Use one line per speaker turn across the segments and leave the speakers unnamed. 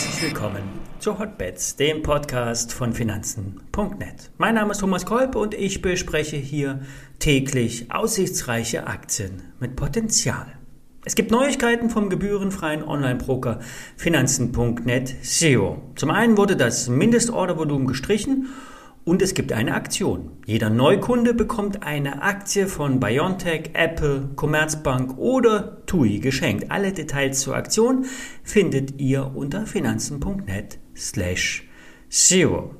Herzlich willkommen zu Hotbets, dem Podcast von Finanzen.net. Mein Name ist Thomas Kolb und ich bespreche hier täglich aussichtsreiche Aktien mit Potenzial. Es gibt Neuigkeiten vom gebührenfreien Online-Broker Finanzen.net SEO. Zum einen wurde das Mindestordervolumen gestrichen und es gibt eine Aktion. Jeder Neukunde bekommt eine Aktie von BioNTech, Apple, Commerzbank oder TUI geschenkt. Alle Details zur Aktion findet ihr unter finanzen.net slash zero.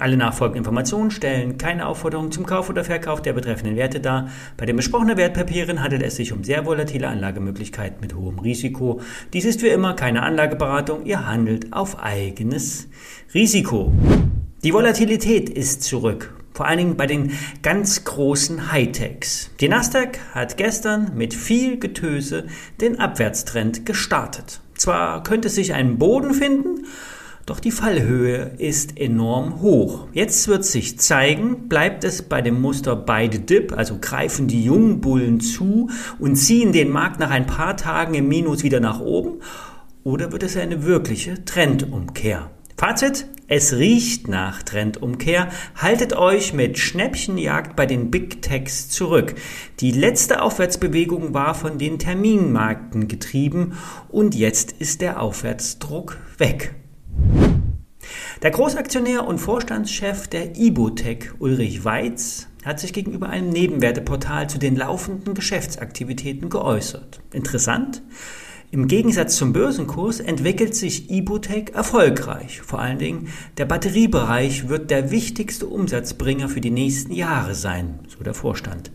Alle nachfolgenden Informationen stellen keine Aufforderung zum Kauf oder Verkauf der betreffenden Werte dar. Bei den besprochenen Wertpapieren handelt es sich um sehr volatile Anlagemöglichkeiten mit hohem Risiko. Dies ist wie immer keine Anlageberatung, ihr handelt auf eigenes Risiko. Die Volatilität ist zurück, vor allen Dingen bei den ganz großen Hightechs. Die Nasdaq hat gestern mit viel Getöse den Abwärtstrend gestartet. Zwar könnte sich ein Boden finden, doch die Fallhöhe ist enorm hoch. Jetzt wird sich zeigen, bleibt es bei dem Muster the Dip, also greifen die jungen Bullen zu und ziehen den Markt nach ein paar Tagen im Minus wieder nach oben, oder wird es eine wirkliche Trendumkehr? Fazit, es riecht nach Trendumkehr. Haltet euch mit Schnäppchenjagd bei den Big Techs zurück. Die letzte Aufwärtsbewegung war von den Terminmarkten getrieben und jetzt ist der Aufwärtsdruck weg. Der Großaktionär und Vorstandschef der Ibotech Ulrich Weiz hat sich gegenüber einem Nebenwerteportal zu den laufenden Geschäftsaktivitäten geäußert. Interessant? Im Gegensatz zum Börsenkurs entwickelt sich Ibotec erfolgreich. Vor allen Dingen der Batteriebereich wird der wichtigste Umsatzbringer für die nächsten Jahre sein, so der Vorstand.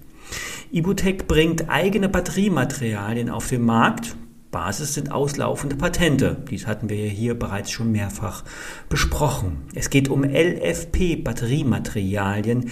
Ibotec bringt eigene Batteriematerialien auf den Markt. Basis sind auslaufende Patente. Dies hatten wir hier bereits schon mehrfach besprochen. Es geht um LFP-Batteriematerialien.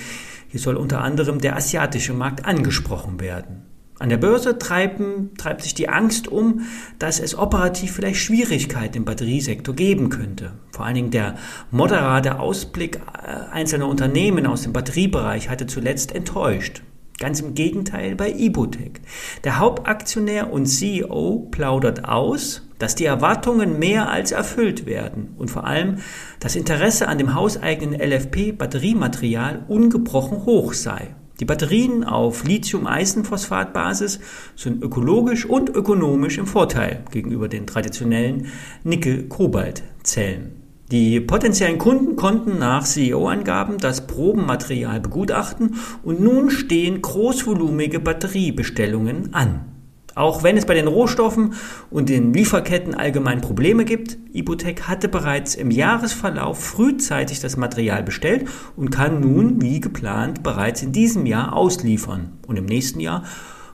Hier soll unter anderem der asiatische Markt angesprochen werden. An der Börse treiben, treibt sich die Angst um, dass es operativ vielleicht Schwierigkeiten im Batteriesektor geben könnte. Vor allen Dingen der moderate Ausblick äh, einzelner Unternehmen aus dem Batteriebereich hatte zuletzt enttäuscht. Ganz im Gegenteil bei Ibotec. Der Hauptaktionär und CEO plaudert aus, dass die Erwartungen mehr als erfüllt werden und vor allem das Interesse an dem hauseigenen LFP-Batteriematerial ungebrochen hoch sei. Die Batterien auf Lithium-Eisenphosphat-Basis sind ökologisch und ökonomisch im Vorteil gegenüber den traditionellen Nickel-Kobalt-Zellen. Die potenziellen Kunden konnten nach CEO-Angaben das Probenmaterial begutachten und nun stehen großvolumige Batteriebestellungen an. Auch wenn es bei den Rohstoffen und den Lieferketten allgemein Probleme gibt, Ibotec hatte bereits im Jahresverlauf frühzeitig das Material bestellt und kann nun, wie geplant, bereits in diesem Jahr ausliefern und im nächsten Jahr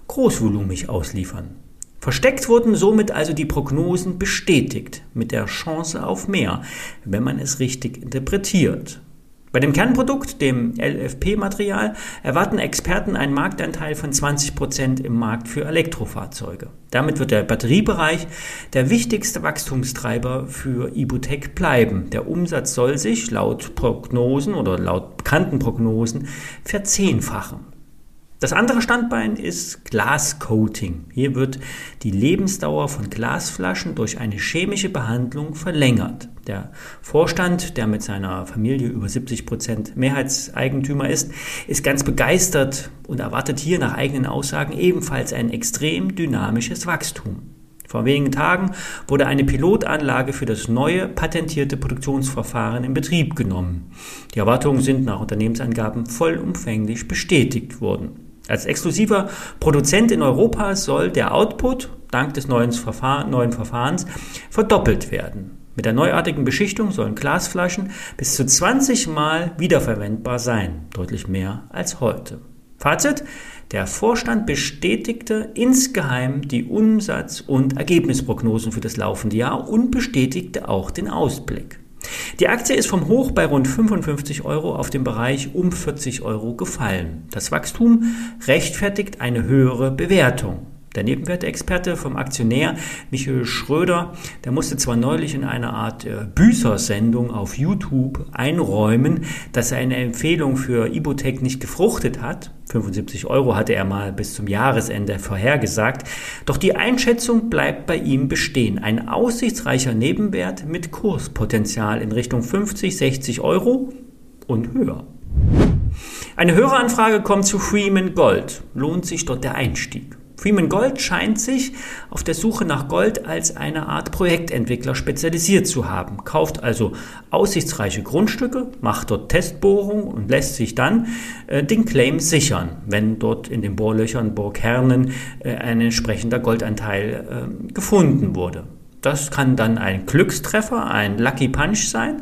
großvolumig ausliefern. Versteckt wurden somit also die Prognosen bestätigt, mit der Chance auf mehr, wenn man es richtig interpretiert. Bei dem Kernprodukt, dem LFP-Material, erwarten Experten einen Marktanteil von 20 Prozent im Markt für Elektrofahrzeuge. Damit wird der Batteriebereich der wichtigste Wachstumstreiber für Ibutec bleiben. Der Umsatz soll sich laut Prognosen oder laut bekannten Prognosen verzehnfachen. Das andere Standbein ist Glascoating. Hier wird die Lebensdauer von Glasflaschen durch eine chemische Behandlung verlängert. Der Vorstand, der mit seiner Familie über 70 Prozent Mehrheitseigentümer ist, ist ganz begeistert und erwartet hier nach eigenen Aussagen ebenfalls ein extrem dynamisches Wachstum. Vor wenigen Tagen wurde eine Pilotanlage für das neue patentierte Produktionsverfahren in Betrieb genommen. Die Erwartungen sind nach Unternehmensangaben vollumfänglich bestätigt worden. Als exklusiver Produzent in Europa soll der Output dank des neuen, Verfahren, neuen Verfahrens verdoppelt werden. Mit der neuartigen Beschichtung sollen Glasflaschen bis zu 20 Mal wiederverwendbar sein, deutlich mehr als heute. Fazit, der Vorstand bestätigte insgeheim die Umsatz- und Ergebnisprognosen für das laufende Jahr und bestätigte auch den Ausblick. Die Aktie ist vom Hoch bei rund 55 Euro auf den Bereich um 40 Euro gefallen. Das Wachstum rechtfertigt eine höhere Bewertung. Der Nebenwertexperte vom Aktionär Michael Schröder, der musste zwar neulich in einer Art äh, Büßersendung auf YouTube einräumen, dass seine Empfehlung für Ibotec nicht gefruchtet hat. 75 Euro hatte er mal bis zum Jahresende vorhergesagt. Doch die Einschätzung bleibt bei ihm bestehen. Ein aussichtsreicher Nebenwert mit Kurspotenzial in Richtung 50, 60 Euro und höher. Eine höhere Anfrage kommt zu Freeman Gold. Lohnt sich dort der Einstieg? Freeman Gold scheint sich auf der Suche nach Gold als eine Art Projektentwickler spezialisiert zu haben, kauft also aussichtsreiche Grundstücke, macht dort Testbohrungen und lässt sich dann äh, den Claim sichern, wenn dort in den Bohrlöchern, Bohrkernen äh, ein entsprechender Goldanteil äh, gefunden wurde. Das kann dann ein Glückstreffer, ein Lucky Punch sein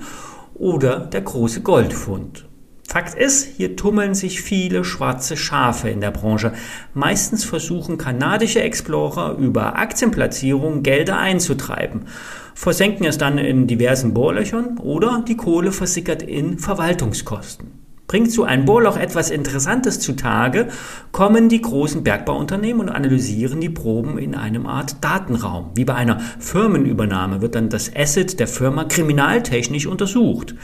oder der große Goldfund. Fakt ist, hier tummeln sich viele schwarze Schafe in der Branche. Meistens versuchen kanadische Explorer über Aktienplatzierungen Gelder einzutreiben, versenken es dann in diversen Bohrlöchern oder die Kohle versickert in Verwaltungskosten. Bringt so ein Bohrloch etwas Interessantes zutage, kommen die großen Bergbauunternehmen und analysieren die Proben in einem Art Datenraum. Wie bei einer Firmenübernahme wird dann das Asset der Firma kriminaltechnisch untersucht.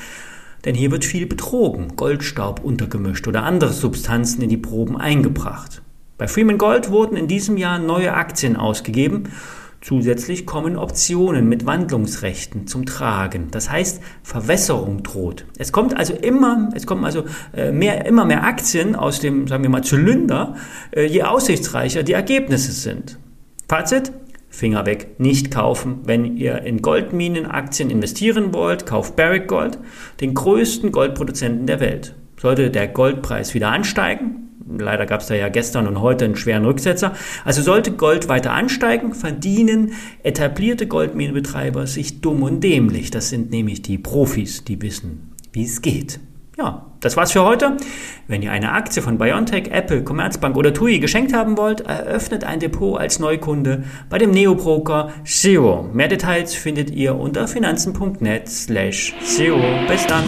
Denn hier wird viel betrogen, Goldstaub untergemischt oder andere Substanzen in die Proben eingebracht. Bei Freeman Gold wurden in diesem Jahr neue Aktien ausgegeben. Zusätzlich kommen Optionen mit Wandlungsrechten zum Tragen. Das heißt, Verwässerung droht. Es kommt also immer, es kommen also äh, mehr, immer mehr Aktien aus dem, sagen wir mal, Zylinder, äh, je aussichtsreicher die Ergebnisse sind. Fazit, Finger weg, nicht kaufen. Wenn ihr in Goldminenaktien investieren wollt, kauft Barrick Gold, den größten Goldproduzenten der Welt. Sollte der Goldpreis wieder ansteigen, leider gab es da ja gestern und heute einen schweren Rücksetzer, also sollte Gold weiter ansteigen, verdienen etablierte Goldminenbetreiber sich dumm und dämlich. Das sind nämlich die Profis, die wissen, wie es geht. Ja, das war's für heute. Wenn ihr eine Aktie von BioNTech, Apple, Commerzbank oder TUI geschenkt haben wollt, eröffnet ein Depot als Neukunde bei dem Neobroker Zero. Mehr Details findet ihr unter finanzen.net slash Zero. Bis dann.